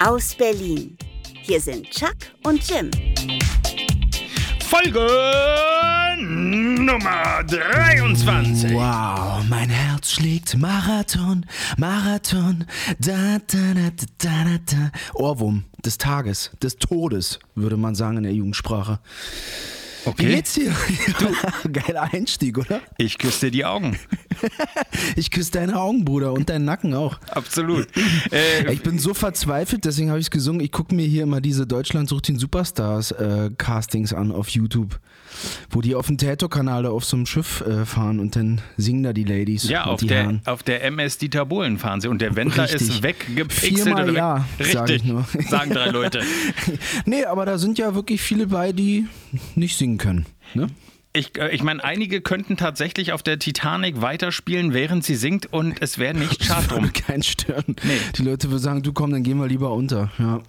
aus Berlin. Hier sind Chuck und Jim. Folge Nummer 23. Wow, mein Herz schlägt Marathon, Marathon, da, da, da, da, da, da. Ohrwurm des Tages, des Todes, würde man sagen in der Jugendsprache. Wie Okay, geht's dir? Geiler Einstieg, oder? ich küsse dir die Augen. Ich küsse deine Augen, Bruder, und deinen Nacken auch. Absolut. Äh, Ich bin so verzweifelt, deswegen habe ich es gesungen. Ich gucke mir hier immer diese Deutschland sucht den Superstars äh, Castings an auf YouTube, wo die auf dem Tato-Kanal da auf so einem Schiff äh, fahren und dann singen da die Ladies. ja, und auf die der, Herren. auf der MS Dieter Bohlen fahren sie und der Wendler Richtig. ist weggepixelt. Viermal weg- ja, Richtig, sag ich nur. sagen drei Leute. Nee, aber da sind ja wirklich viele bei, die nicht singen können. Ne? Ich, äh, ich meine, einige könnten tatsächlich auf der Titanic weiterspielen, während sie singt und es wäre nicht schade drum. Keinen stören. Nee. Die Leute würden sagen, du komm, dann gehen wir lieber unter. Ja.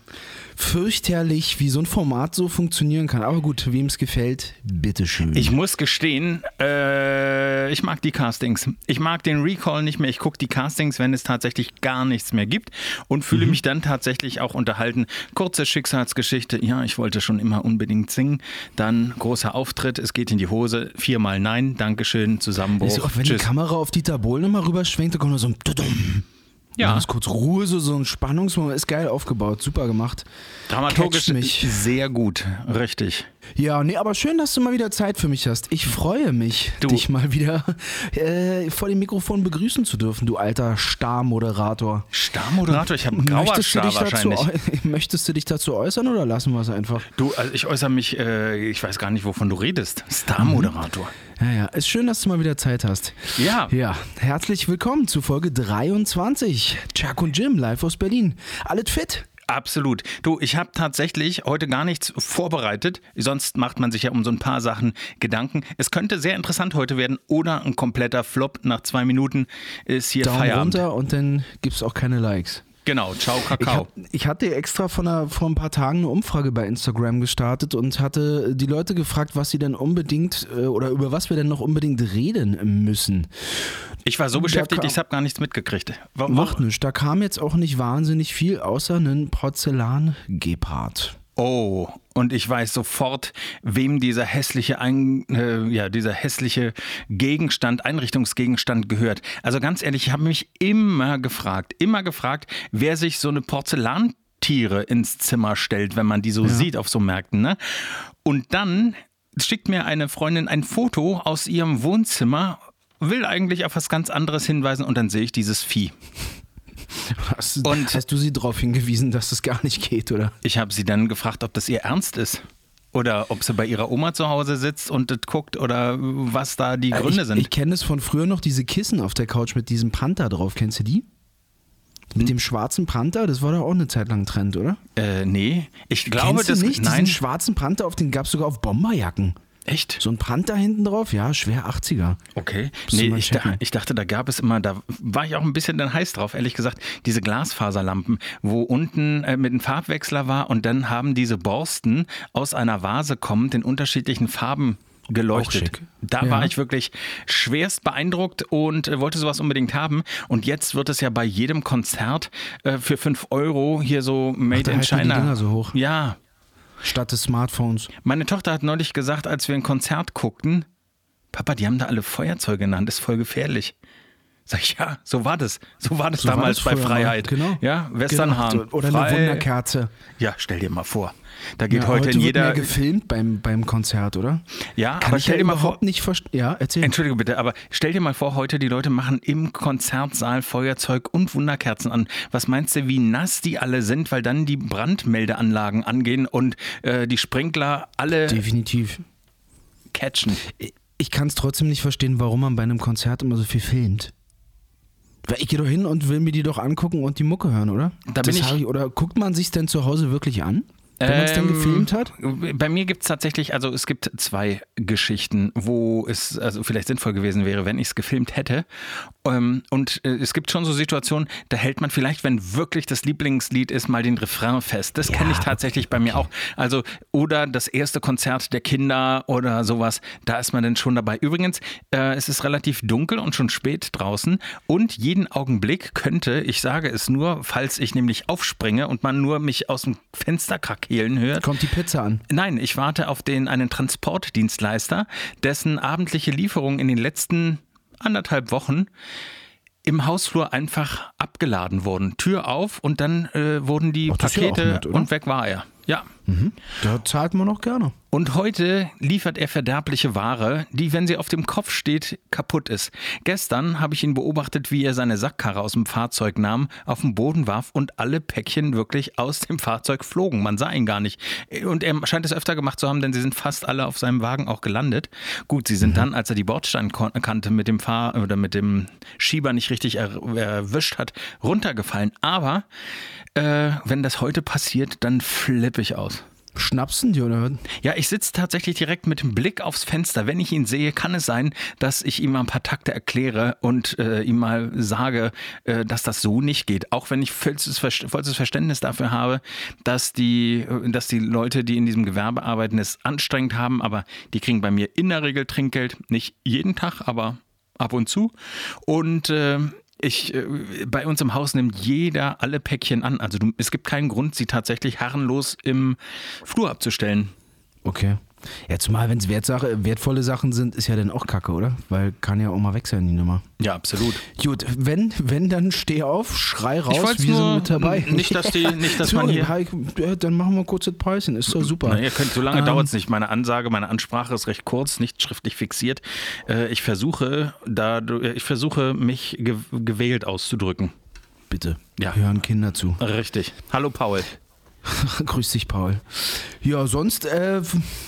Fürchterlich, wie so ein Format so funktionieren kann. Aber gut, wem es gefällt, bitteschön. Ich muss gestehen, äh, ich mag die Castings. Ich mag den Recall nicht mehr. Ich gucke die Castings, wenn es tatsächlich gar nichts mehr gibt und Mhm. fühle mich dann tatsächlich auch unterhalten. Kurze Schicksalsgeschichte. Ja, ich wollte schon immer unbedingt singen. Dann großer Auftritt. Es geht in die Hose. Viermal Nein. Dankeschön. Zusammenbruch. Ist auch, wenn Tschüss. die Kamera auf Dieter Bohlen immer rüberschwenkt, da kommt nur so ein Tudum. Ja. Ist kurz Ruhe, so, so ein Spannungsmoment. Ist geil aufgebaut, super gemacht. Dramaturgisch mich. sehr gut. Richtig. Ja, nee, aber schön, dass du mal wieder Zeit für mich hast. Ich freue mich, Du. dich mal wieder äh, vor dem Mikrofon begrüßen zu dürfen, du alter Star-Moderator. Starmoderator. Ich habe einen grauer Möchtest du, Star dich dazu, wahrscheinlich. äu- möchtest du dich dazu äußern oder lassen wir es einfach? Du, also ich äußere mich, äh, ich weiß gar nicht, wovon du redest. Starmoderator. Ja, ja, ist schön, dass du mal wieder Zeit hast. Ja. Ja, herzlich willkommen zu Folge 23. Chuck und Jim live aus Berlin. Alles fit? Absolut. Du, ich habe tatsächlich heute gar nichts vorbereitet. Sonst macht man sich ja um so ein paar Sachen Gedanken. Es könnte sehr interessant heute werden oder ein kompletter Flop. Nach zwei Minuten ist hier Daumen Feierabend. runter und dann gibt es auch keine Likes. Genau, ciao, Ich, Kakao. hab, ich hatte extra von einer, vor ein paar Tagen eine Umfrage bei Instagram gestartet und hatte die Leute gefragt, was sie denn unbedingt äh, oder über was wir denn noch unbedingt reden müssen. Ich war so beschäftigt, kam- ich habe gar nichts mitgekriegt. Warum? Macht nichts. Da kam jetzt auch nicht wahnsinnig viel, außer einen Porzellan-Gepard. Oh, und ich weiß sofort, wem dieser hässliche, Ein äh, ja, dieser hässliche Gegenstand, Einrichtungsgegenstand gehört. Also ganz ehrlich, ich habe mich immer gefragt, immer gefragt, wer sich so eine Porzellantiere ins Zimmer stellt, wenn man die so sieht auf so Märkten. Ne? Und dann schickt mir eine Freundin ein Foto aus ihrem Wohnzimmer, will eigentlich auf was ganz anderes hinweisen und dann sehe ich dieses Vieh. Hast, Und- hast du sie darauf hingewiesen, dass das gar nicht geht, oder? Ich habe sie dann gefragt, ob das ihr ernst ist. Oder ob sie bei ihrer Oma zu Hause sitzt und das guckt oder was da die Gründe ich, sind. Ich kenne es von früher noch, diese Kissen auf der Couch mit diesem Panther drauf. Kennst du die? Hm. Mit dem schwarzen Panther, das war doch auch eine Zeit lang Trend, oder? äh, nee, ich glaube, Kennst du das nicht? nein. Diesen schwarzen Panther, auf den gab es sogar auf Bomberjacken. Echt? So ein Panther hinten drauf, ja, schwer 80er. Okay. Musst Nee, ich, da, ich dachte, da gab es immer, da war ich auch ein bisschen dann heiß drauf, ehrlich gesagt, diese Glasfaserlampen, wo unten äh, mit einem Farbwechsler war und dann haben diese Borsten aus einer Vase kommend in unterschiedlichen Farben geleuchtet. Da Ja. war ich wirklich schwerst beeindruckt und äh, wollte sowas unbedingt haben. Und jetzt wird es ja bei jedem Konzert äh, für 5 Euro hier so Made da in halten die China. Dinger so hoch. Ja. Statt des Smartphones. Meine Tochter hat neulich gesagt, als wir ein Konzert guckten, Papa, die haben da alle Feuerzeuge genannt, ist voll gefährlich. Sag ich, ja, so war das. So war das So war damals das bei früher mal. Freiheit. Genau. Ja, Westernhahn. Genau. Oder Frei- eine Wunderkerze. Ja, stell dir mal vor. Da geht Ja, heute, in wird jeder. mehr gefilmt beim, beim Konzert, oder? Ja, Kann aber ich stell ja dir mal überhaupt vor. nicht verstehen. Ja, erzähl. Entschuldige bitte, aber stell dir mal vor, heute die Leute machen im Konzertsaal Feuerzeug und Wunderkerzen an. Was meinst du, wie nass die alle sind, weil dann die Brandmeldeanlagen angehen und äh, die Sprinkler alle Definitiv. catchen? Ich kann es trotzdem nicht verstehen, warum man bei einem Konzert immer so viel filmt. Ich gehe doch hin und will mir die doch angucken und die Mucke hören, oder? Da bin ich- hab Oder guckt man sich denn zu Hause wirklich an? Wenn man es denn Ähm, gefilmt hat? Bei mir gibt es tatsächlich, also es gibt zwei Geschichten, wo es also vielleicht sinnvoll gewesen wäre, wenn ich es gefilmt hätte. Ähm, und äh, es gibt schon so Situationen, da hält man vielleicht, wenn wirklich das Lieblingslied ist, mal den Refrain fest. Das kenne ich tatsächlich bei mir auch. Also, oder das erste Konzert der Kinder oder sowas, da ist man dann schon dabei. Übrigens, äh, es ist relativ dunkel und schon spät draußen und jeden Augenblick könnte, ich sage es nur, falls ich nämlich aufspringe und man nur mich aus dem Fenster krakeelen hört, Kommt die Pizza an. Nein, ich warte auf den einen Transportdienstleister, dessen abendliche Lieferung in den letzten anderthalb Wochen im Hausflur einfach abgeladen wurden. Tür auf und dann äh, wurden die Ach, Pakete nett, und weg war er. Ja. Da zahlt man noch gerne. Und heute liefert er verderbliche Ware, die, wenn sie auf dem Kopf steht, kaputt ist. Gestern habe ich ihn beobachtet, wie er seine Sackkarre aus dem Fahrzeug nahm, auf den Boden warf und alle Päckchen wirklich aus dem Fahrzeug flogen. Man sah ihn gar nicht. Und er scheint es öfter gemacht zu haben, denn sie sind fast alle auf seinem Wagen auch gelandet. Gut, sie sind dann, als er die Bordsteinkante mit dem Fahr oder mit dem Schieber nicht richtig er erwischt hat, runtergefallen. Aber äh, wenn das heute passiert, dann flippe ich aus. Schnapsen die oder was? Ja, ich sitze tatsächlich direkt mit dem Blick aufs Fenster. Wenn ich ihn sehe, kann es sein, dass ich ihm mal ein paar Takte erkläre und äh, ihm mal sage, äh, dass das so nicht geht. Auch wenn ich vollstes, vollstes Verständnis dafür habe, dass die, äh, dass die Leute, die in diesem Gewerbe arbeiten, es anstrengend haben, aber die kriegen bei mir in der Regel Trinkgeld. Nicht jeden Tag, aber ab und zu. Und äh, ich, äh, bei uns im Haus nimmt jeder alle Päckchen an. Also du, es gibt keinen Grund, sie tatsächlich herrenlos im Flur abzustellen. Okay. Ja, zumal wenn es wertvolle Sachen sind, ist ja dann auch Kacke, oder? Weil kann ja auch mal weg sein, die Nummer. Ja, absolut. Gut, wenn, wenn, dann steh auf, schrei raus, wir nur- sind mit dabei. nicht, dass die- nicht, dass so, man hier- Hi, ja, dann machen wir kurz das Päuschen, ist doch super. Na, ihr könnt, so lange Ähm, dauert es nicht. Meine Ansage, meine Ansprache ist recht kurz, nicht schriftlich fixiert. Äh, ich versuche, da, ich versuche, mich ge gewählt auszudrücken. Bitte, Ja. hören Kinder zu. Richtig. Hallo Paul. Grüß dich, Paul. Ja, sonst, äh,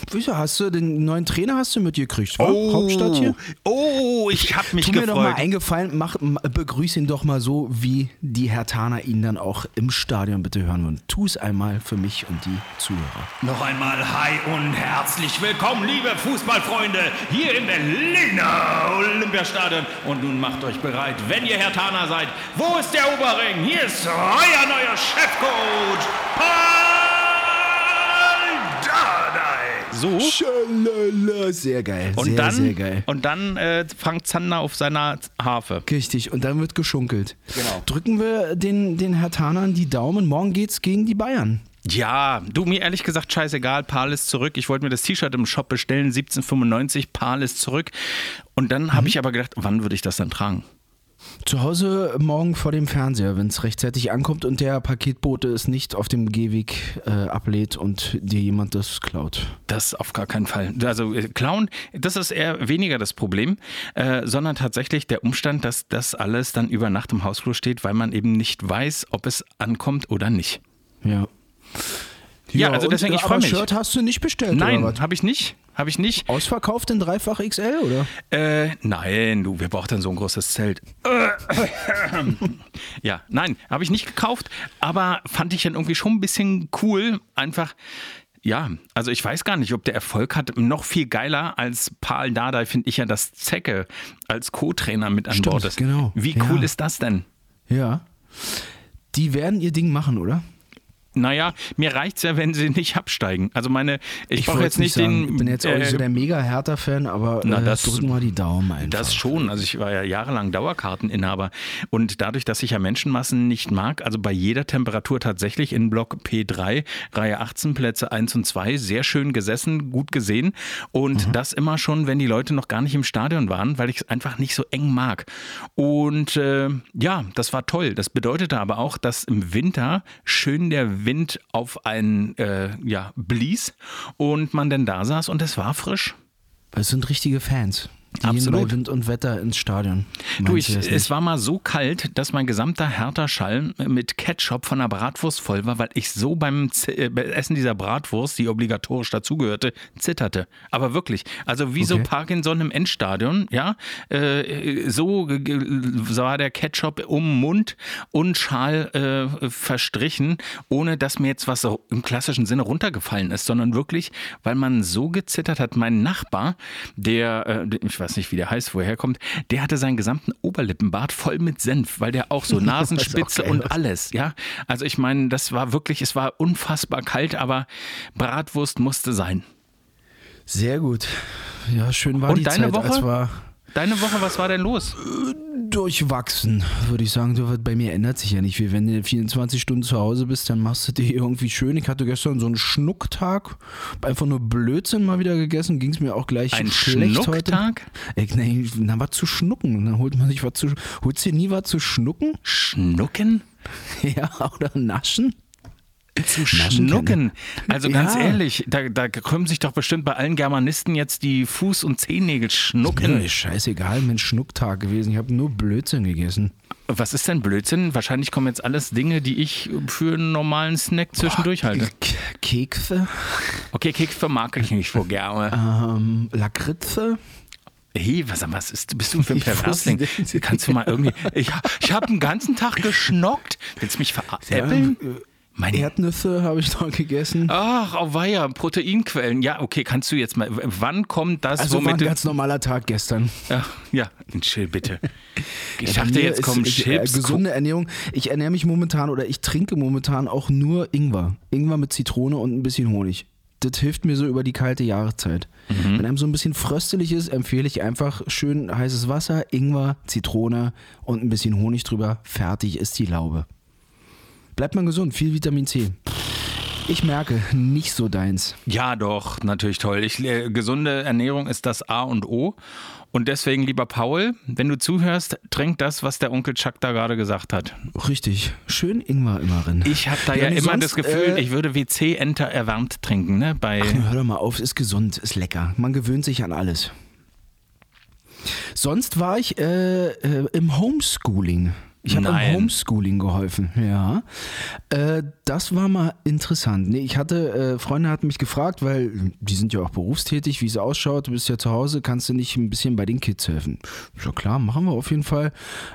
wieso hast du den neuen Trainer hast du mitgekriegt? wa? Hauptstadt hier? Oh, ich habe mich Tu mir doch mal gefreut. eingefallen, mach, begrüß ihn doch mal so, wie die Hertaner ihn dann auch im Stadion bitte hören würden. Tu es einmal für mich und die Zuhörer. Noch einmal hi und herzlich willkommen, liebe Fußballfreunde, hier im Berliner Olympiastadion. Und nun macht euch bereit, wenn ihr Hertaner seid. Wo ist der Oberring? Hier ist euer neuer Chefcoach, Paul So. Schalala, sehr geil. Und sehr, dann, sehr geil. Und dann äh, Frank Zander auf seiner Harfe. Richtig, und dann wird geschunkelt. Genau. Drücken wir den, den Hertanern die Daumen. Morgen geht's gegen die Bayern. Ja, du mir ehrlich gesagt scheißegal, Pal ist zurück. Ich wollte mir das T-Shirt im Shop bestellen, 1795, Pal ist zurück. Und dann habe ich aber gedacht, wann würde ich das dann tragen? Zu Hause morgen vor dem Fernseher, wenn es rechtzeitig ankommt und der Paketbote es nicht auf dem Gehweg äh, ablädt und dir jemand das klaut. Das auf gar keinen Fall. Also äh, Clown, das ist eher weniger das Problem, äh, sondern tatsächlich der Umstand, dass das alles dann über Nacht im Hausflur steht, weil man eben nicht weiß, ob es ankommt oder nicht. Ja. Ja, also deswegen, ich aber freu mich. Shirt hast du nicht bestellt, Nein, habe ich nicht. Habe ich nicht. Ausverkauft in dreifach XL, oder? Äh, nein, du, wer braucht denn so ein großes Zelt? ja, nein, habe ich nicht gekauft, aber fand ich dann irgendwie schon ein bisschen cool. Einfach, ja, also ich weiß gar nicht, ob der Erfolg hat. Noch viel geiler als Paul Dardai finde ich ja, dass Zecke als Co-Trainer mit an Stimmt, Bord ist. genau. Wie Ja. cool ist das denn? Ja. Die werden ihr Ding machen, oder? Naja, mir reicht's ja, wenn sie nicht absteigen. Also meine, ich, brauche wollt's jetzt nicht den. sagen. Ich bin jetzt auch nicht so äh, der mega Hertha-Fan, aber Na, äh, das- drücken wir die Daumen einfach. Das schon. Also ich war ja jahrelang Dauerkarteninhaber. Und dadurch, dass ich ja Menschenmassen nicht mag, also bei jeder Temperatur tatsächlich in Block P3, Reihe 18, Plätze 1 und 2, sehr schön gesessen, gut gesehen. Und das immer schon, wenn die Leute noch gar nicht im Stadion waren, weil ich es einfach nicht so eng mag. Und äh, ja, das war toll. Das bedeutete aber auch, dass im Winter schön der Wind auf einen äh, ja, blies und man dann da saß und es war frisch. Es sind richtige Fans. Die Absolut. Wind und Wetter ins Stadion. Du, ich, es war mal so kalt, dass mein gesamter Hertha-Schall mit Ketchup von der Bratwurst voll war, weil ich so beim Z äh, Essen dieser Bratwurst, die obligatorisch dazugehörte, zitterte. Aber wirklich, also wie so Okay. Parkinson im Endstadion, ja, äh, so ge- war der Ketchup um Mund und Schal äh, verstrichen, ohne dass mir jetzt was so im klassischen Sinne runtergefallen ist, sondern wirklich, weil man so gezittert hat. Mein Nachbar, der, äh, ich weiß nicht, wie der heißt, wo er herkommt, der hatte seinen gesamten Oberlippenbart voll mit Senf, weil der auch so Nasenspitze geil und alles, ja. Also ich meine, das war wirklich, es war unfassbar kalt, aber Bratwurst musste sein. Sehr gut. Ja, schön war Und die deine Zeit. Woche? Es war Deine Woche, was war denn los? durchwachsen, würde ich sagen. Bei mir ändert sich ja nicht viel. Wenn du 24 Stunden zu Hause bist, dann machst du dir irgendwie schön. Ich hatte gestern so einen Schnucktag, einfach nur Blödsinn mal wieder gegessen. Ging es mir auch gleich Ein schlecht Schnucktag? heute. Nee, na, was zu schnucken. Dann holt man sich was zu. Holst du dir nie was zu schnucken? Schnucken? Ja, oder naschen? Zu Naschen schnucken. Also ganz Ja. ehrlich, da, da krümmen sich doch bestimmt bei allen Germanisten jetzt die Fuß- und Zehennägel schnucken. Ist scheißegal, mein Schnucktag gewesen. Ich habe nur Blödsinn gegessen. Was ist denn Blödsinn? Wahrscheinlich kommen jetzt alles Dinge, die ich für einen normalen Snack zwischendurch halte. K Kekse, Okay, Kekse mag ich nicht so gerne. ähm, Lakritze. Hey, was, was ist, bist du für ein Perversling? Kannst du mal irgendwie. Ich, ich habe den ganzen Tag geschnockt. Willst du mich veräppeln? Ja, äh, Mein Erdnüsse habe ich noch gegessen. Ach, auweia, Proteinquellen. Ja, okay, kannst du jetzt mal. Wann kommt das, Also war ein ganz normaler Tag gestern. Ja, ja, chill bitte. Ich Bei dachte, jetzt ist, kommen ich, äh, Chips. Gesunde Ernährung. Ich ernähre mich momentan oder ich trinke momentan auch nur Ingwer. Ingwer mit Zitrone und ein bisschen Honig. Das hilft mir so über die kalte Jahreszeit. Mhm. Wenn einem so ein bisschen fröstelig ist, empfehle ich einfach schön heißes Wasser, Ingwer, Zitrone und ein bisschen Honig drüber. Fertig ist die Laube. Bleibt man gesund, viel Vitamin C. Ich merke, nicht so deins. Ja, doch, natürlich toll. Ich, äh, gesunde Ernährung ist das A und O. Und deswegen, lieber Paul, wenn du zuhörst, trink das, was der Onkel Chuck da gerade gesagt hat. Richtig. Schön Ingwer immer rein. Ich habe da ja, nee, immer sonst, das Gefühl, äh, ich würde WC-Enter erwärmt trinken, ne? Bei Hör doch mal auf, ist gesund, ist lecker. Man gewöhnt sich an alles. Sonst war ich äh, äh, im Homeschooling. Ich habe Nein. im Homeschooling geholfen, ja. Äh, das war mal interessant. Nee, ich hatte, äh, Freunde hatten mich gefragt, weil die sind ja auch berufstätig, wie es ausschaut. Du bist ja zu Hause, kannst du nicht ein bisschen bei den Kids helfen? Ja klar, machen wir auf jeden Fall.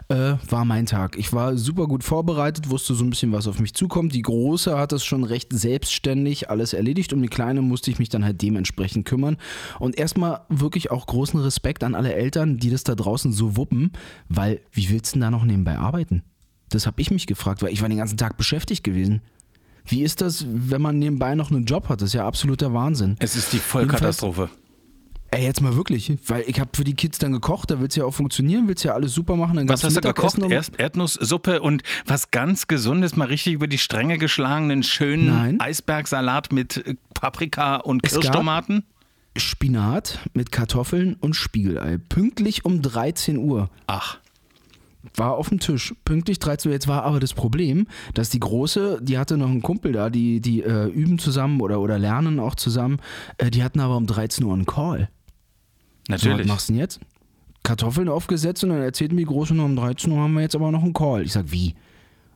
Äh, war mein Tag. Ich war super gut vorbereitet, wusste so ein bisschen, was auf mich zukommt. Die Große hat das schon recht selbstständig alles erledigt. Um die Kleine musste ich mich dann halt dementsprechend kümmern. Und erstmal wirklich auch großen Respekt an alle Eltern, die das da draußen so wuppen, weil wie willst du denn da noch nebenbei arbeiten? Das habe ich mich gefragt, weil ich war den ganzen Tag beschäftigt gewesen. Wie ist das, wenn man nebenbei noch einen Job hat? Das ist ja absoluter Wahnsinn. es ist die Vollkatastrophe. Ey, jetzt mal wirklich, weil ich habe für die Kids dann gekocht, da will's ja auch funktionieren, willst ja alles super machen. Dann Was hast du gekocht? Erst Erdnusssuppe und was ganz Gesundes, mal richtig über die Stränge geschlagenen, schönen Nein. Eisbergsalat mit äh, Paprika und Es Kirschtomaten? Spinat mit Kartoffeln und Spiegelei. Pünktlich um 13 Uhr. Ach, War auf dem Tisch. Pünktlich 13 Uhr. Jetzt war aber das Problem, dass die Große, die hatte noch einen Kumpel da, die, die äh, üben zusammen oder, oder lernen auch zusammen. Äh, die hatten aber um 13 Uhr einen Call. So, was natürlich. machst du denn jetzt? Kartoffeln aufgesetzt und dann erzählt mir die Große noch um 13 Uhr haben wir jetzt aber noch einen Call. Ich sag, wie?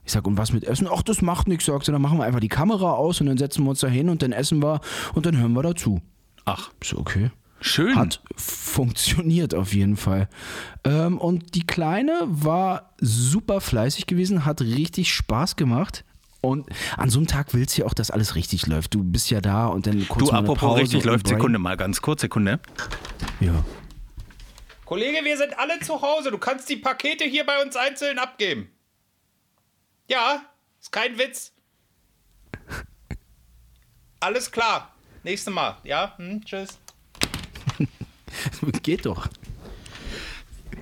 Ich sag, und was mit Essen? Ach, das macht nichts, sagt sie. Dann machen wir einfach die Kamera aus und dann setzen wir uns da hin und dann essen wir und dann hören wir dazu. Ach, so, okay. Schön. Hat funktioniert auf jeden Fall. Ähm, und die Kleine war super fleißig gewesen, hat richtig Spaß gemacht. Und an so einem Tag willst du ja auch, dass alles richtig läuft. Du bist ja da und dann kurz Du, mal apropos Pause richtig läuft. Sekunde mal, ganz kurz, Sekunde. Ja. Kollege, wir sind alle zu Hause. Du kannst die Pakete hier bei uns einzeln abgeben. Ja, ist kein Witz. Alles klar. Nächstes Mal. Ja, hm, tschüss. Geht doch.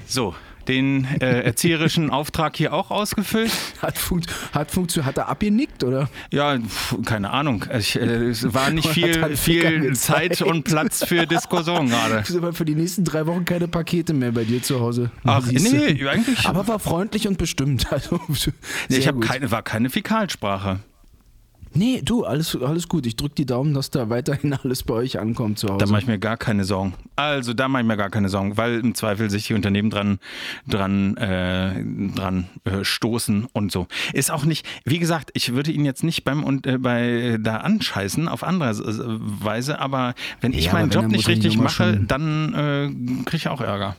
So, den äh, erzieherischen Auftrag hier auch ausgefüllt. Hat, funkt, hat funktioniert. Hat er abgenickt, oder? Ja, keine Ahnung. Ich, äh, es war nicht viel, halt viel. Zeit und Platz für Diskussion gerade. Sind aber für die nächsten drei Wochen keine Pakete mehr bei dir zu Hause. Ach, nee, eigentlich. Aber war freundlich und bestimmt. Also, Nee, ich habe keine, war keine Fäkalsprache. Nee, du, alles, alles gut. Ich drücke die Daumen, dass da weiterhin alles bei euch ankommt zu Hause. Da mache ich mir gar keine Sorgen. Also da mache ich mir gar keine Sorgen, weil im Zweifel sich die Unternehmen dran, dran, äh, dran äh, stoßen und so. Ist auch nicht, wie gesagt, ich würde ihn jetzt nicht beim und äh, bei da anscheißen auf andere Weise, aber wenn ich Ja, meinen aber wenn, Job nicht richtig mache, dann äh, kriege ich auch Ärger.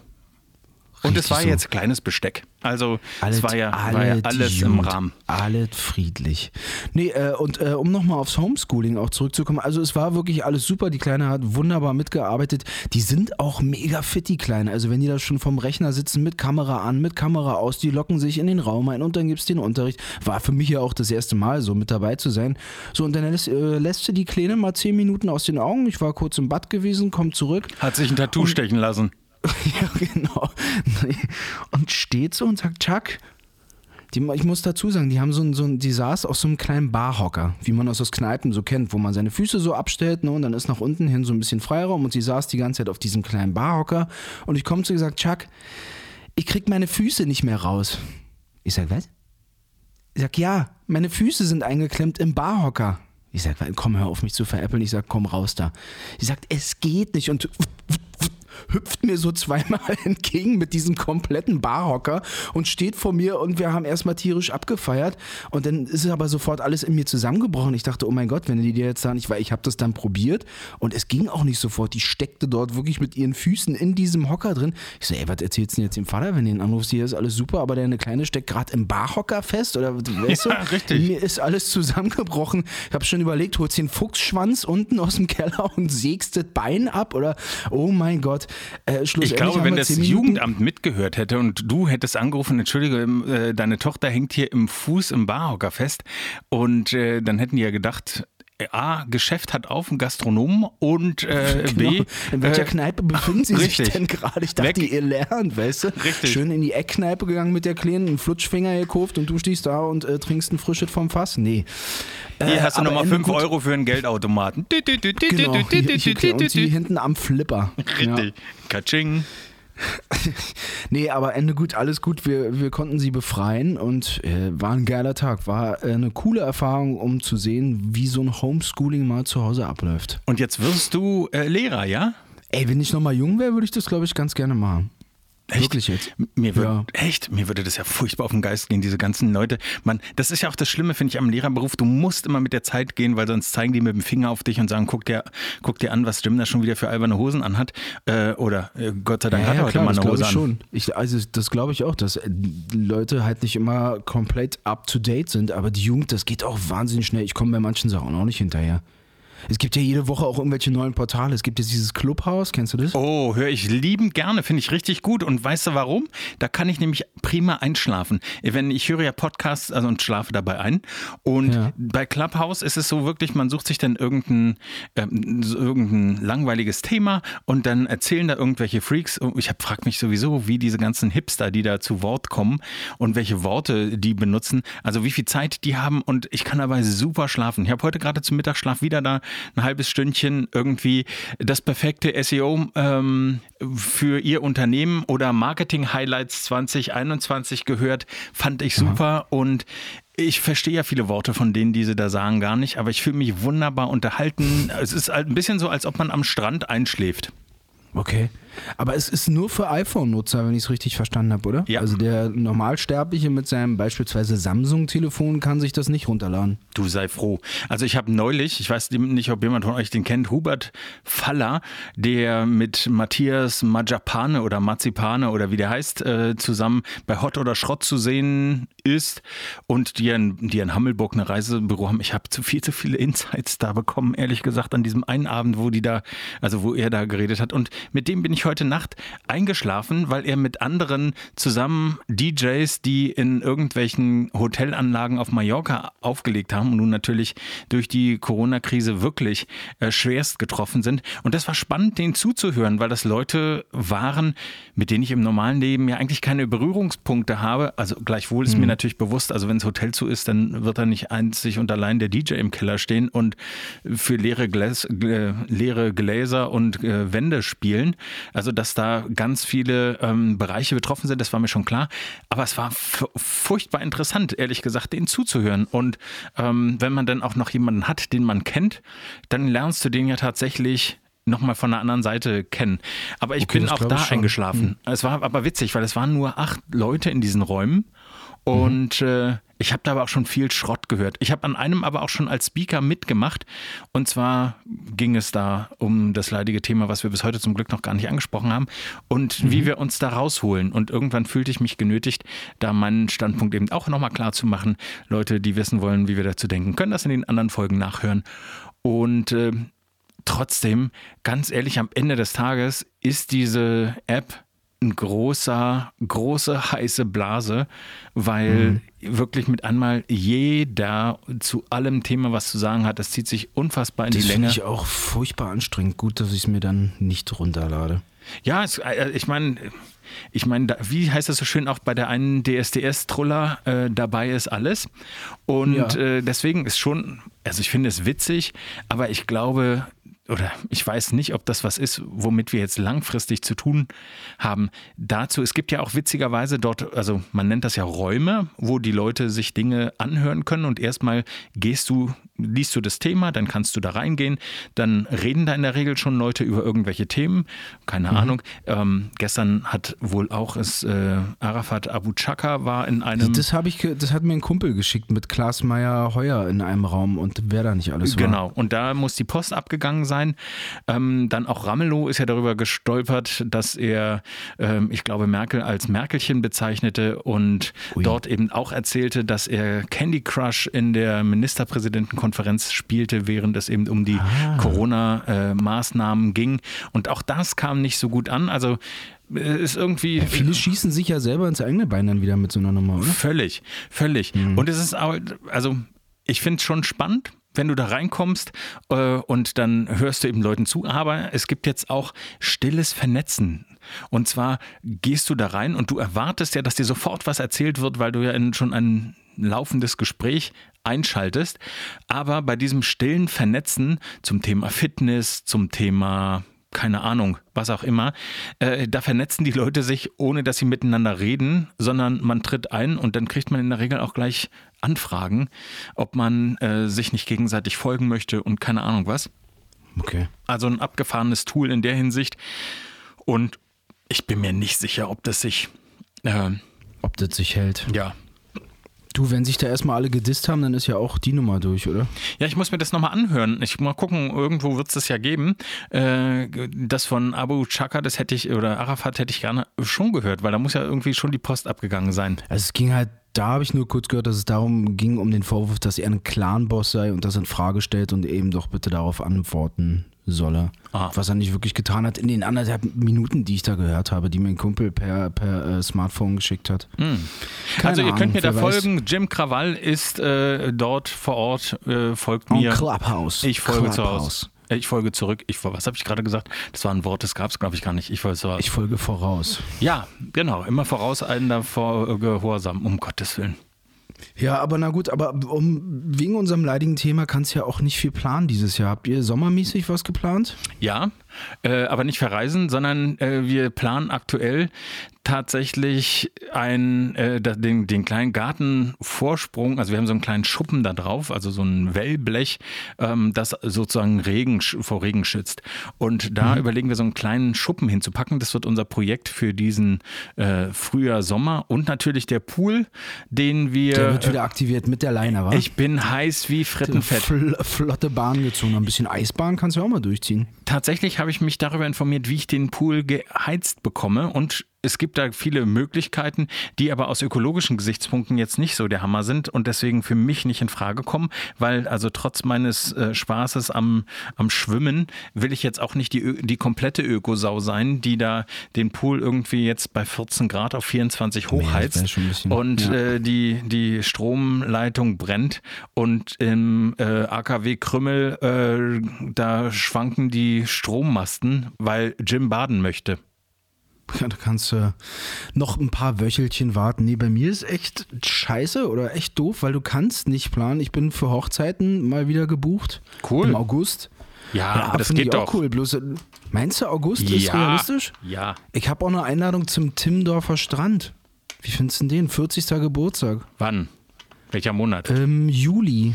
Und es war so. jetzt kleines Besteck. Also Alles, es war ja, war ja alles im Rahmen. Alles friedlich. Nee, äh, und äh, um nochmal aufs Homeschooling auch zurückzukommen, also es war wirklich alles super. Die Kleine hat wunderbar mitgearbeitet. Die sind auch mega fit, die Kleine. Also wenn die da schon vom Rechner sitzen mit Kamera an, mit Kamera aus, die locken sich in den Raum ein und dann gibt's den Unterricht. War für mich ja auch das erste Mal so mit dabei zu sein. So, und dann lässt, äh, lässt sie die Kleine mal zehn Minuten aus den Augen. Ich war kurz im Bad gewesen, kommt zurück. Hat sich ein Tattoo stechen lassen. Ja, genau. Und steht so und sagt, Chuck, die, ich muss dazu sagen, die haben so so die saß auf so einem kleinen Barhocker, wie man das aus Kneipen so kennt, wo man seine Füße so abstellt ne, und dann ist nach unten hin so ein bisschen Freiraum und sie saß die ganze Zeit auf diesem kleinen Barhocker und ich komme zu ihr und gesagt, Chuck, ich krieg meine Füße nicht mehr raus. Ich sag, was? Ich sag, ja, meine Füße sind eingeklemmt im Barhocker. Ich sag, komm, hör auf mich zu veräppeln. Ich sag, komm raus da. Sie sagt, es geht nicht und hüpft mir so zweimal entgegen mit diesem kompletten Barhocker und steht vor mir und wir haben erstmal tierisch abgefeiert und dann ist aber sofort alles in mir zusammengebrochen. Ich dachte, oh mein Gott, wenn die dir jetzt da nicht, weil ich habe das dann probiert und es ging auch nicht sofort. Die steckte dort wirklich mit ihren Füßen in diesem Hocker drin. Ich so, ey, was erzählst du denn jetzt dem Vater, wenn du ihn anrufst? Hier ist alles super, aber deine Kleine steckt gerade im Barhocker fest oder weißt Ja, du? richtig. Mir ist alles zusammengebrochen. Ich habe schon überlegt, holst den Fuchsschwanz unten aus dem Keller und sägst das Bein ab oder oh mein Gott. Äh, Ich glaube, wenn das Jugendamt mitgehört hätte und du hättest angerufen, entschuldige, äh, deine Tochter hängt hier im Fuß im Barhocker fest und äh, dann hätten die ja gedacht, A, Geschäft hat auf, ein Gastronom und äh, B, Genau. In welcher äh, Kneipe befinden Sie sich richtig. denn gerade? Ich dachte, Weg. ihr lernt, weißt du? Richtig. Schön in die Eckkneipe gegangen mit der Kleinen, einen Flutschfinger gekauft und du stehst da und äh, trinkst ein Frisches vom Fass? Nee. hier Äh, hast du nochmal Ende 5 gut. Euro für einen Geldautomaten. Genau, hier, hier, und sie hinten am Flipper. Ja. Richtig. Katsching. Nee, aber Ende gut, alles gut. Wir, wir konnten sie befreien und äh, war ein geiler Tag. War äh, eine coole Erfahrung, um zu sehen, wie so ein Homeschooling mal zu Hause abläuft. Und jetzt wirst du äh, Lehrer, ja? Ey, wenn ich nochmal jung wäre, würde ich das, glaube ich, ganz gerne machen. Wirklich jetzt. Mir würde, Ja. echt, mir würde das ja furchtbar auf den Geist gehen, diese ganzen Leute. Man, das ist ja auch das Schlimme, finde ich, am Lehrerberuf. Du musst immer mit der Zeit gehen, weil sonst zeigen die mit dem Finger auf dich und sagen, guck dir, guck dir an, was Jim da schon wieder für alberne Hosen anhat. Äh, oder äh, Gott sei Dank Ja, hat er ja, heute klar, mal eine Hose ich an. schon. Ich, also das glaube ich auch, dass Leute halt nicht immer komplett up to date sind, aber die Jugend, das geht auch wahnsinnig schnell. Ich komme bei manchen Sachen auch nicht hinterher. Es gibt ja jede Woche auch irgendwelche neuen Portale. Es gibt jetzt dieses Clubhouse, kennst du das? Oh, höre ich liebend gerne, finde ich richtig gut. Und weißt du warum? Da kann ich nämlich prima einschlafen. Wenn ich höre ja Podcasts also und schlafe dabei ein. Und Ja. bei Clubhouse ist es so wirklich, man sucht sich dann irgendein, ähm, irgendein langweiliges Thema und dann erzählen da irgendwelche Freaks. Und Ich frage mich sowieso, wie diese ganzen Hipster, die da zu Wort kommen und welche Worte die benutzen, also wie viel Zeit die haben und ich kann dabei super schlafen. Ich habe heute gerade zum Mittagsschlaf wieder da ein halbes Stündchen irgendwie das perfekte SEO ähm, für ihr Unternehmen oder Marketing Highlights 2021 gehört. Fand ich super und ich verstehe ja viele Worte von denen, die sie da sagen, gar nicht, aber ich fühle mich wunderbar unterhalten. Es ist halt ein bisschen so, als ob man am Strand einschläft. Okay. Aber es ist nur für iPhone-Nutzer, wenn ich es richtig verstanden habe, oder? Ja. Also der Normalsterbliche mit seinem beispielsweise Samsung-Telefon kann sich das nicht runterladen. Du sei froh. Also ich habe neulich, ich weiß nicht, ob jemand von euch den kennt, Hubert Faller, der mit Matthias Majapane oder Mazipane oder wie der heißt, äh, zusammen bei Hot oder Schrott zu sehen ist und die in, die in Hammelburg eine Reisebüro haben. Ich habe zu viel, zu viele Insights da bekommen, ehrlich gesagt, an diesem einen Abend, wo die da, also wo er da geredet hat. Und mit dem bin ich heute Nacht eingeschlafen, weil er mit anderen zusammen DJs, die in irgendwelchen Hotelanlagen auf Mallorca aufgelegt haben und nun natürlich durch die Corona-Krise wirklich äh, schwerst getroffen sind. Und das war spannend, denen zuzuhören, weil das Leute waren, mit denen ich im normalen Leben ja eigentlich keine Berührungspunkte habe. Also gleichwohl ist mir natürlich bewusst, also wenn das Hotel zu ist, dann wird da nicht einzig und allein der DJ im Keller stehen und für leere, Gläs, äh, leere Gläser und äh, Wände spielen. Also, dass da ganz viele ähm, Bereiche betroffen sind, das war mir schon klar. Aber es war furchtbar interessant, ehrlich gesagt, denen zuzuhören. Und ähm, wenn man dann auch noch jemanden hat, den man kennt, dann lernst du den ja tatsächlich nochmal von der anderen Seite kennen. Aber ich Okay, bin auch da eingeschlafen. Es war aber witzig, weil es waren nur acht Leute in diesen Räumen. Und äh, ich habe da aber auch schon viel Schrott gehört. Ich habe an einem aber auch schon als Speaker mitgemacht. Und zwar ging es da um das leidige Thema, was wir bis heute zum Glück noch gar nicht angesprochen haben. Und wie wir uns da rausholen. Und irgendwann fühlte ich mich genötigt, da meinen Standpunkt eben auch nochmal klar zu machen. Leute, die wissen wollen, wie wir dazu denken, können das in den anderen Folgen nachhören. Und äh, trotzdem, ganz ehrlich, am Ende des Tages ist diese App ein großer, große heiße Blase, weil wirklich mit einmal jeder zu allem Thema was zu sagen hat. Das zieht sich unfassbar in Das die finde Länge. ich auch furchtbar anstrengend. Gut, dass ich es mir dann nicht runterlade. Ja, es, äh, ich meine, ich meine, wie heißt das so schön auch bei der einen DSDS-Truller, äh, dabei ist alles. Und Ja. äh, deswegen ist schon, also ich finde es witzig, aber ich glaube, oder ich weiß nicht, ob das was ist, womit wir jetzt langfristig zu tun haben. Dazu, es gibt ja auch witzigerweise dort, also man nennt das ja Räume, wo die Leute sich Dinge anhören können und erstmal gehst du, liest du das Thema, dann kannst du da reingehen, dann reden da in der Regel schon Leute über irgendwelche Themen, keine Ahnung. Ähm, gestern hat wohl auch es, äh, Arafat Abu Chaka war in einem... Das, habe ich, das hat mir ein Kumpel geschickt mit Klaas Meyer Heuer in einem Raum und wer da nicht alles war. Genau, und da muss die Post abgegangen sein. Ähm, dann auch Ramelow ist ja darüber gestolpert, dass er, ähm, ich glaube, Merkel als Merkelchen bezeichnete und Ui. dort eben auch erzählte, dass er Candy Crush in der Ministerpräsidentenkonferenz spielte, während es eben um die Corona-Maßnahmen ging. Und auch das kam nicht so gut an. Also äh, ist irgendwie. Viele schießen sich ja selber ins eigene Bein dann wieder mit so einer Nummer, oder? Völlig, völlig. Und es ist auch, also ich finde es schon spannend, wenn du da reinkommst äh, und dann hörst du eben Leuten zu, aber es gibt jetzt auch stilles Vernetzen. Und zwar gehst du da rein und du erwartest ja, dass dir sofort was erzählt wird, weil du ja in schon ein laufendes Gespräch einschaltest. Aber bei diesem stillen Vernetzen zum Thema Fitness, zum Thema keine Ahnung, was auch immer. Äh, da vernetzen die Leute sich, ohne dass sie miteinander reden, sondern man tritt ein und dann kriegt man in der Regel auch gleich Anfragen, ob man äh, sich nicht gegenseitig folgen möchte und keine Ahnung was. Okay. Also ein abgefahrenes Tool in der Hinsicht. Und ich bin mir nicht sicher, ob das sich, äh, Ob das sich hält. ja, Du, wenn sich da erstmal alle gedisst haben, dann ist ja auch die Nummer durch, oder? Ja, ich muss mir das nochmal anhören. Ich mal gucken, irgendwo wird es das ja geben. Äh, das von Abu Chaka, das hätte ich, oder Arafat hätte ich gerne schon gehört, weil da muss ja irgendwie schon die Post abgegangen sein. Also es ging halt, da habe ich nur kurz gehört, dass es darum ging, um den Vorwurf, dass er ein Clan-Boss sei und das in Frage stellt und eben doch bitte darauf antworten solle. Ah. Was er nicht wirklich getan hat in den anderthalb Minuten, die ich da gehört habe, die mir ein Kumpel per, per äh, Smartphone geschickt hat. Keine also ihr könnt mir da Ahnung, weiß. folgen. Jim Krawall ist äh, dort vor Ort, äh, folgt mir. Clubhouse. Ich folge zu Clubhouse. Hause. Ich folge zurück. Ich, was habe ich gerade gesagt? Das war ein Wort, das gab es, glaube ich, gar nicht. Ich folge zu Ich folge voraus. Ja, genau. Immer voraus einen davor äh, gehorsam, um Gottes Willen. Ja, aber na gut, aber um, wegen unserem leidigen Thema kannst du ja auch nicht viel planen dieses Jahr. Habt ihr sommermäßig was geplant? Ja, äh, aber nicht verreisen, sondern äh, wir planen aktuell tatsächlich ein, äh, den, den kleinen Gartenvorsprung, also wir haben so einen kleinen Schuppen da drauf, also so ein Wellblech, ähm, das sozusagen Regen, vor Regen schützt. Und da überlegen wir so einen kleinen Schuppen hinzupacken. Das wird unser Projekt für diesen äh, Frühjahr, Sommer und natürlich der Pool, den wir... Der wird wieder aktiviert mit der Leine, wa? ich bin heiß wie Frittenfett. Fl flotte Bahn gezogen. Ein bisschen Eisbahn kannst du auch mal durchziehen. Tatsächlich habe ich mich darüber informiert, wie ich den Pool geheizt bekomme. Und es gibt da viele Möglichkeiten, die aber aus ökologischen Gesichtspunkten jetzt nicht so der Hammer sind und deswegen für mich nicht in Frage kommen, weil also trotz meines äh, Spaßes am, am Schwimmen will ich jetzt auch nicht die, die komplette Ökosau sein, die da den Pool irgendwie jetzt bei 14 Grad auf 24 Nee, das hochheizt ein bisschen- und ja. äh, die, die Stromleitung brennt und im äh, AKW Krümmel äh, da schwanken die Strommasten, weil Jim baden möchte. Ja, da kannst du noch ein paar Wöchelchen warten. Nee, bei mir ist echt scheiße oder echt doof, weil du kannst nicht planen. Ich bin für Hochzeiten mal wieder gebucht. Cool. Im August. Ja, aber das geht doch. cool. Bloß, äh, meinst du, August ist Ja. realistisch? Ja. Ich habe auch eine Einladung zum Timmendorfer Strand. Wie findest du den? 40. Geburtstag. Wann? Welcher Monat? Ähm, Juli.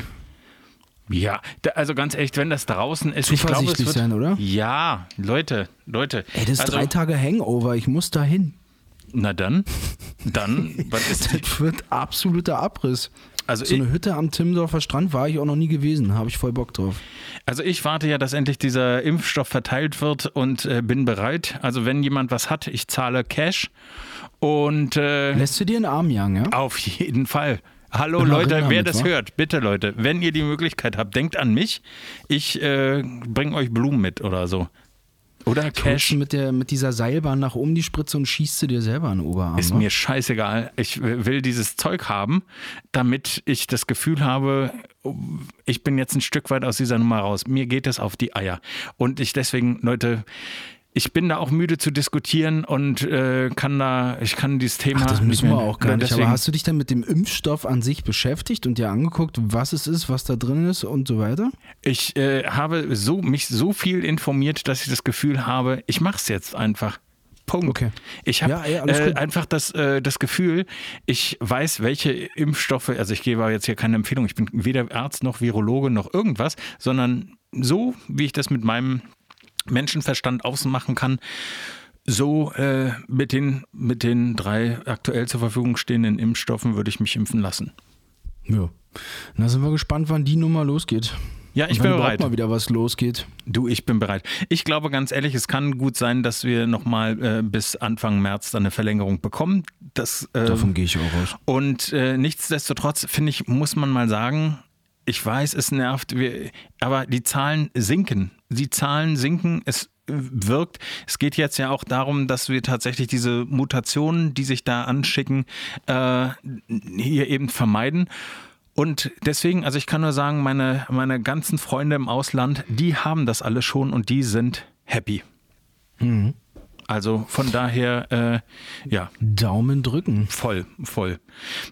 Ja, da, also ganz echt, wenn das draußen ist, ich glaube, es wird, sein, oder? Ja, Leute, Leute. Ey, das ist also, drei Tage Hangover. Ich muss da hin. Na dann, dann, was ist die, Das wird absoluter Abriss. also So eine Hütte am Timmendorfer Strand war ich auch noch nie gewesen. Habe ich voll Bock drauf. also ich warte ja, dass endlich dieser Impfstoff verteilt wird und äh, bin bereit. Also wenn jemand was hat, ich zahle Cash und äh, Lässt du dir einen Arm jagen, ja? Auf jeden Fall. Hallo Leute, wer das hört, bitte Leute, wenn ihr die Möglichkeit habt, denkt an mich. Ich äh, bringe euch Blumen mit oder so. Oder Cash. mit, der, mit dieser Seilbahn nach oben die Spritze und schießt du dir selber an den Oberarm. Ist wa? mir scheißegal. Ich will dieses Zeug haben, damit ich das Gefühl habe, ich bin jetzt ein Stück weit aus dieser Nummer raus. Mir geht es auf die Eier. Und ich deswegen, Leute, ich bin da auch müde zu diskutieren und äh, kann da, ich kann dieses Thema. Ach, das müssen nicht wir auch gar nicht. Aber hast du dich dann mit dem Impfstoff an sich beschäftigt und dir angeguckt, was es ist, was da drin ist und so weiter? Ich äh, habe so, mich so viel informiert, dass ich das Gefühl habe, ich mache es jetzt einfach. Punkt. Okay. Ich habe Ja, äh, einfach das, äh, das Gefühl, ich weiß, welche Impfstoffe, also ich gebe jetzt hier keine Empfehlung, ich bin weder Arzt noch Virologe noch irgendwas, sondern so, wie ich das mit meinem Menschenverstand ausmachen kann, so äh, mit, den, mit den drei aktuell zur Verfügung stehenden Impfstoffen würde ich mich impfen lassen. Ja. Na sind wir gespannt, wann die Nummer losgeht. Ja, ich bin bereit. mal wieder was losgeht. Du, ich bin bereit. Ich glaube ganz ehrlich, es kann gut sein, dass wir nochmal äh, bis Anfang März dann eine Verlängerung bekommen. Das, äh, Davon gehe ich auch aus. und äh, nichtsdestotrotz, finde ich, muss man mal sagen, ich weiß, es nervt, wir, aber die Zahlen sinken. Die Zahlen sinken, es wirkt. Es geht jetzt ja auch darum, dass wir tatsächlich diese Mutationen, die sich da anschicken, äh, hier eben vermeiden. Und deswegen, also ich kann nur sagen, meine, meine ganzen Freunde im Ausland, die haben das alles schon und die sind happy. Also von daher, äh, ja, Daumen drücken. Voll, voll.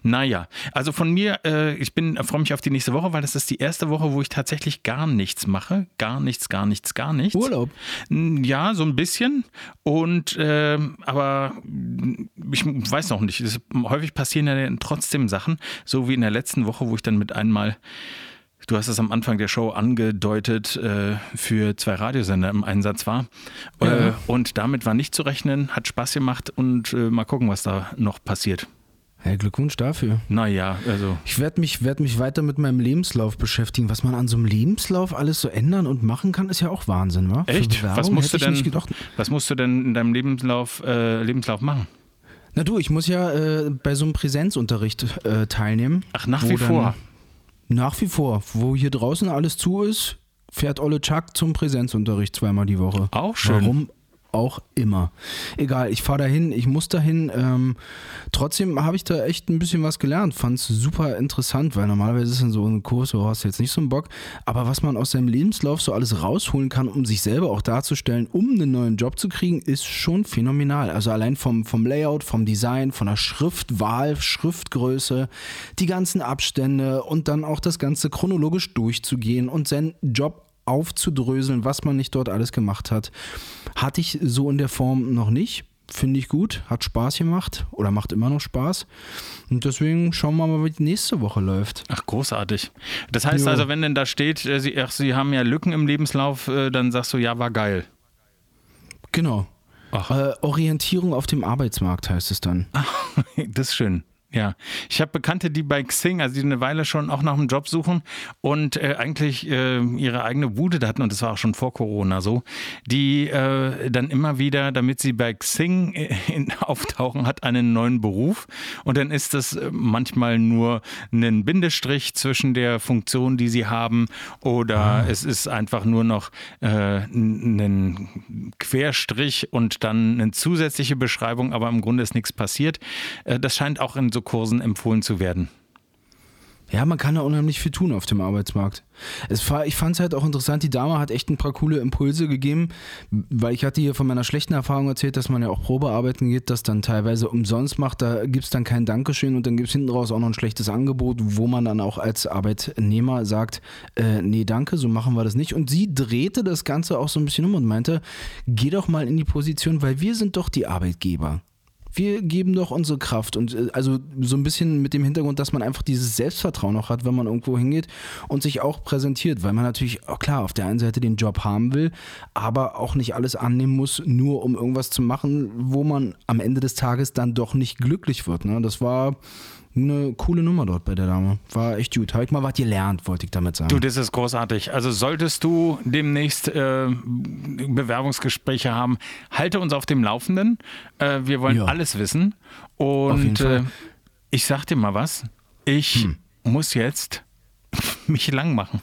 Naja, also von mir, äh, ich bin freue mich auf die nächste Woche, weil das ist die erste Woche, wo ich tatsächlich gar nichts mache. Gar nichts, gar nichts, gar nichts. Urlaub. Ja, so ein bisschen. Und ähm, aber ich weiß noch nicht. Es, häufig passieren ja trotzdem Sachen, so wie in der letzten Woche, wo ich dann mit einmal Du hast es am Anfang der Show angedeutet, äh, für zwei Radiosender im Einsatz war. Äh, und damit war nicht zu rechnen, hat Spaß gemacht und äh, mal gucken, was da noch passiert. Hey, Glückwunsch dafür. Naja, also Ich werde mich, werd mich weiter mit meinem Lebenslauf beschäftigen. Was man an so einem Lebenslauf alles so ändern und machen kann, ist ja auch Wahnsinn, wa? Echt? Was musst, du denn, was musst du denn in deinem Lebenslauf, äh, Lebenslauf machen? Na du, ich muss ja äh, bei so einem Präsenzunterricht teilnehmen. Ach, nach wie dann- vor. Nach wie vor. Wo hier draußen alles zu ist, fährt Olle Chuck zum Präsenzunterricht zweimal die Woche. Auch schön. Warum auch immer. Egal, ich fahre dahin, ich muss dahin. Ähm, trotzdem habe ich da echt ein bisschen was gelernt. Fand es super interessant, weil normalerweise ist dann so ein Kurs, du hast jetzt nicht so einen Bock. Aber was man aus seinem Lebenslauf so alles rausholen kann, um sich selber auch darzustellen, um einen neuen Job zu kriegen, ist schon phänomenal. Also allein vom, vom Layout, vom Design, von der Schriftwahl, Schriftgröße, die ganzen Abstände und dann auch das Ganze chronologisch durchzugehen und seinen Job aufzudröseln, was man nicht dort alles gemacht hat. Hatte ich so in der Form noch nicht. Finde ich gut, hat Spaß gemacht oder macht immer noch Spaß. Und deswegen schauen wir mal, wie die nächste Woche läuft. Ach, großartig. Das heißt Jo. also, wenn denn da steht, äh, Sie, ach, Sie haben ja Lücken im Lebenslauf, äh, dann sagst du, ja, war geil. Genau. Ach. Äh, Orientierung auf dem Arbeitsmarkt heißt es dann. Das ist schön. Ja, ich habe Bekannte, die bei Xing, also die eine Weile schon auch nach einem Job suchen und äh, eigentlich äh, ihre eigene Bude da hatten, und das war auch schon vor Corona so, die äh, dann immer wieder, damit sie bei Xing äh, in, auftauchen, hat einen neuen Beruf. Und dann ist das äh, manchmal nur ein Bindestrich zwischen der Funktion, die sie haben oder es ist einfach nur noch äh, ein Querstrich und dann eine zusätzliche Beschreibung, aber im Grunde ist nichts passiert. Äh, das scheint auch in so Kursen empfohlen zu werden. Ja, man kann da unheimlich viel tun auf dem Arbeitsmarkt. Es war, ich fand es halt auch interessant, die Dame hat echt ein paar coole Impulse gegeben, weil ich hatte hier von meiner schlechten Erfahrung erzählt, dass man ja auch Probearbeiten geht, das dann teilweise umsonst macht, da gibt es dann kein Dankeschön und dann gibt es hinten raus auch noch ein schlechtes Angebot, wo man dann auch als Arbeitnehmer sagt, äh, nee, danke, so machen wir das nicht. Und sie drehte das Ganze auch so ein bisschen um und meinte, geh doch mal in die Position, weil wir sind doch die Arbeitgeber wir geben doch unsere Kraft und äh, also so ein bisschen mit dem Hintergrund, dass man einfach dieses Selbstvertrauen auch hat, wenn man irgendwo hingeht und sich auch präsentiert, weil man natürlich auch klar auf der einen Seite den Job haben will, aber auch nicht alles annehmen muss, nur um irgendwas zu machen, wo man am Ende des Tages dann doch nicht glücklich wird. Ne? Das war eine coole Nummer dort bei der Dame. War echt gut. Habe ich mal was gelernt, wollte ich damit sagen. Du, das ist großartig. Also solltest du demnächst äh, Bewerbungsgespräche haben, halte uns auf dem Laufenden. Äh, wir wollen ja. alles wissen. Und äh, ich sag dir mal was. Ich hm. muss jetzt mich lang machen.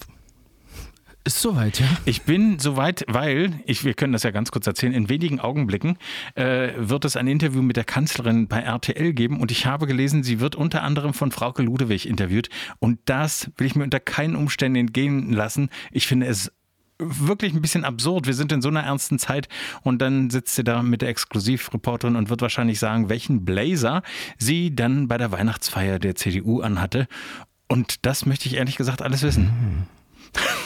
Ist soweit, ja. Ich bin soweit, weil, ich, wir können das ja ganz kurz erzählen, in wenigen Augenblicken äh, wird es ein Interview mit der Kanzlerin bei RTL geben und ich habe gelesen, sie wird unter anderem von Frauke Ludewig interviewt und das will ich mir unter keinen Umständen entgehen lassen. Ich finde es wirklich ein bisschen absurd. Wir sind in so einer ernsten Zeit und dann sitzt sie da mit der Exklusivreporterin und wird wahrscheinlich sagen, welchen Blazer sie dann bei der Weihnachtsfeier der CDU anhatte. Und das möchte ich ehrlich gesagt alles wissen. Mhm.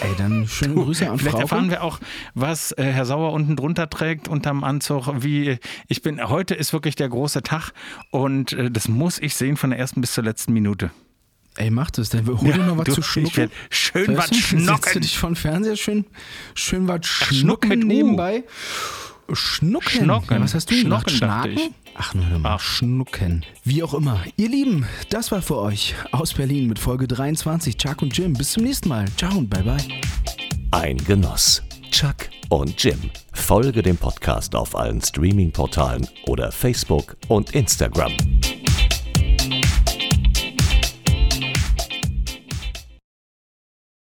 Ey, dann schöne Grüße an Vielleicht Frauke. erfahren wir auch, was äh, Herr Sauer unten drunter trägt, unterm Anzug. Wie ich bin, heute ist wirklich der große Tag und äh, das muss ich sehen von der ersten bis zur letzten Minute. Ey, mach das, dann hol dir ja, noch was du, zu schnucken. Schön was schnucken. Setzt du dich von Fernseher schön, schön was schnucken, schnucken nebenbei. Schnucken. Schnucken. Ja, was hast du Schnucken, gemacht? Schnaken? Ach, nur mal. Ach. Schnucken. Wie auch immer. Ihr Lieben, das war für euch aus Berlin mit Folge 23. Chuck und Jim. Bis zum nächsten Mal. Ciao und bye bye. Ein Genuss. Chuck und Jim. Folge dem Podcast auf allen Streaming-Portalen oder Facebook und Instagram.